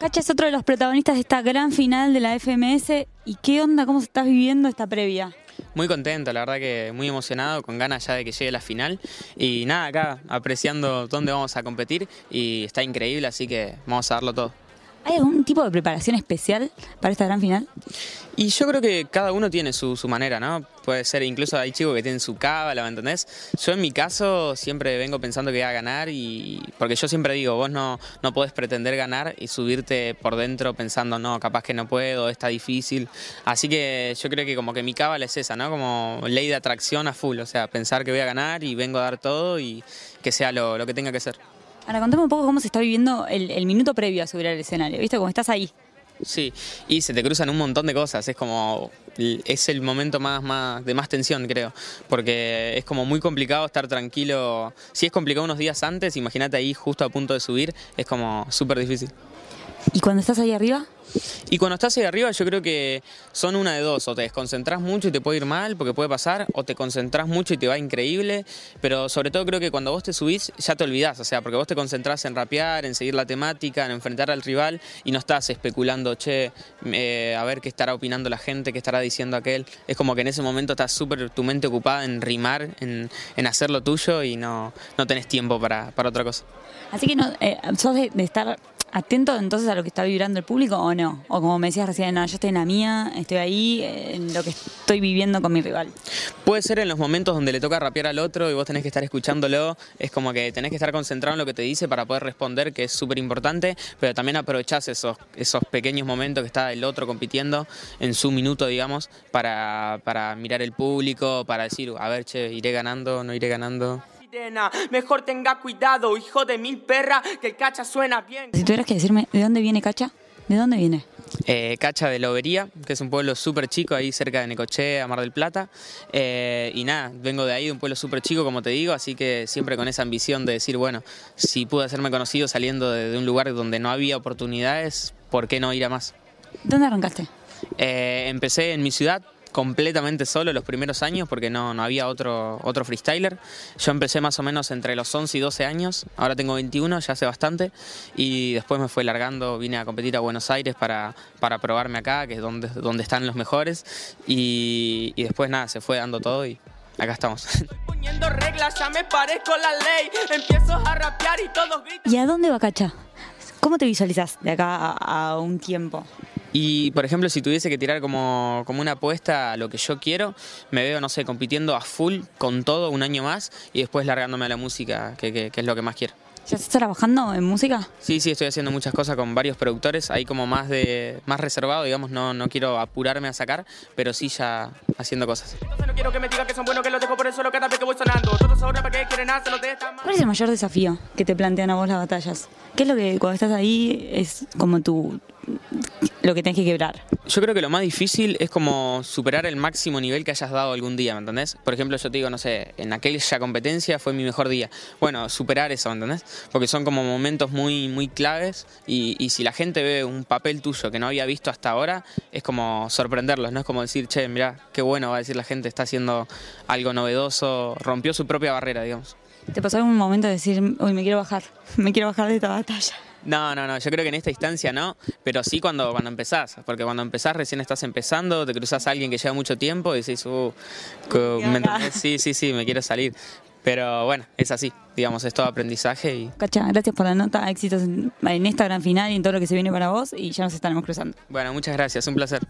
Cacha es otro de los protagonistas de esta gran final de la FMS. ¿Y qué onda? ¿Cómo estás viviendo esta previa? Muy contento, la verdad que muy emocionado, con ganas ya de que llegue la final. Y nada, acá apreciando dónde vamos a competir y está increíble, así que vamos a darlo todo. ¿Hay algún tipo de preparación especial para esta gran final? Y yo creo que cada uno tiene su, manera, ¿no? Puede ser, incluso hay chicos que tienen su cábala, ¿me entendés? Yo en mi caso siempre vengo pensando que voy a ganar y porque yo siempre digo, vos no, no podés pretender ganar y subirte por dentro pensando, no, capaz que no puedo, está difícil. Así que yo creo que como que mi cábala es esa, ¿no? Como ley de atracción a full, o sea, pensar que voy a ganar y vengo a dar todo y que sea lo, que tenga que ser. Ahora, contame un poco cómo se está viviendo el, el minuto previo a subir al escenario, ¿viste? Como estás ahí. Sí, y se te cruzan un montón de cosas, es como, es el momento más, más, de más tensión creo, porque es como muy complicado estar tranquilo, si es complicado unos días antes, imagínate ahí justo a punto de subir, es como súper difícil. ¿Y cuando estás ahí arriba? Y cuando estás ahí arriba yo creo que son una de dos, o te desconcentras mucho y te puede ir mal, porque puede pasar, o te concentras mucho y te va increíble, pero sobre todo creo que cuando vos te subís ya te olvidás, o sea, porque vos te concentrás en rapear, en seguir la temática, en enfrentar al rival y no estás especulando, che, eh, a ver qué estará opinando la gente, qué estará diciendo aquel, es como que en ese momento estás súper tu mente ocupada en rimar, en, hacer lo tuyo y no, no tenés tiempo para, otra cosa. Así que no, eh, sos de estar atento entonces a lo que está vibrando el público o no? O como me decías recién, no, yo estoy en la mía, estoy ahí, en lo que estoy viviendo con mi rival. Puede ser en los momentos donde le toca rapear al otro y vos tenés que estar escuchándolo, es como que tenés que estar concentrado en lo que te dice para poder responder, que es súper importante, pero también aprovechás esos, esos pequeños momentos que está el otro compitiendo en su minuto, digamos, para, para mirar el público, para decir, a ver, che, iré ganando, no iré ganando. Mejor tenga cuidado, hijo de mil perras, que el cacha suena bien. Si tuvieras que decirme, ¿de dónde viene cacha? ¿De dónde viene? Eh, cacha de Lobería, que es un pueblo súper chico ahí cerca de Necochea, Mar del Plata. Eh, y nada, vengo de ahí, de un pueblo súper chico, como te digo, así que siempre con esa ambición de decir, bueno, si pude hacerme conocido saliendo de, un lugar donde no había oportunidades, ¿por qué no ir a más? ¿Dónde arrancaste? Eh, empecé en mi ciudad, completamente solo los primeros años porque no, no había otro, otro freestyler. Yo empecé más o menos entre los 11 y 12 años, ahora tengo 21, ya hace bastante, y después me fue largando, vine a competir a Buenos Aires para, para probarme acá, que es donde, donde están los mejores, y, y después nada, se fue dando todo y acá estamos. poniendo reglas, ya me parezco la ley, empiezo a rapear y todos gritan. ¿Y a dónde va Cacha? ¿Cómo te visualizas de acá a, un tiempo? Y, por ejemplo, si tuviese que tirar como, como, una apuesta a lo que yo quiero, me veo, no sé, compitiendo a full con todo un año más y después largándome a la música, que, que, es lo que más quiero. ¿Ya estás trabajando en música? Sí, sí, estoy haciendo muchas cosas con varios productores, ahí como más de más reservado, digamos, no, no quiero apurarme a sacar, pero sí ya haciendo cosas. ¿Cuál es el mayor desafío que te plantean a vos las batallas? ¿Qué es lo que cuando estás ahí es como tu, lo que tenés que quebrar. Yo creo que lo más difícil es como superar el máximo nivel que hayas dado algún día, ¿me entendés? Por ejemplo, yo te digo, no sé, en aquella competencia fue mi mejor día. Bueno, superar eso, ¿me entendés? Porque son como momentos muy, muy claves y, y si la gente ve un papel tuyo que no había visto hasta ahora, es como sorprenderlos, ¿no? Es como decir, che, mira, qué bueno va a decir la gente, está haciendo algo novedoso, rompió su propia barrera, digamos. ¿Te pasó algún momento de decir, uy, me quiero bajar, me quiero bajar de esta batalla? No, no, no, yo creo que en esta instancia no, pero sí cuando, cuando empezás, porque cuando empezás recién estás empezando, te cruzas a alguien que lleva mucho tiempo y decís, uh, sí, sí, sí, me quiero salir. Pero bueno, es así, digamos, es todo aprendizaje. Y... Cacha, gracias por la nota, éxitos en esta gran final y en todo lo que se viene para vos y ya nos estaremos cruzando. Bueno, muchas gracias, un placer.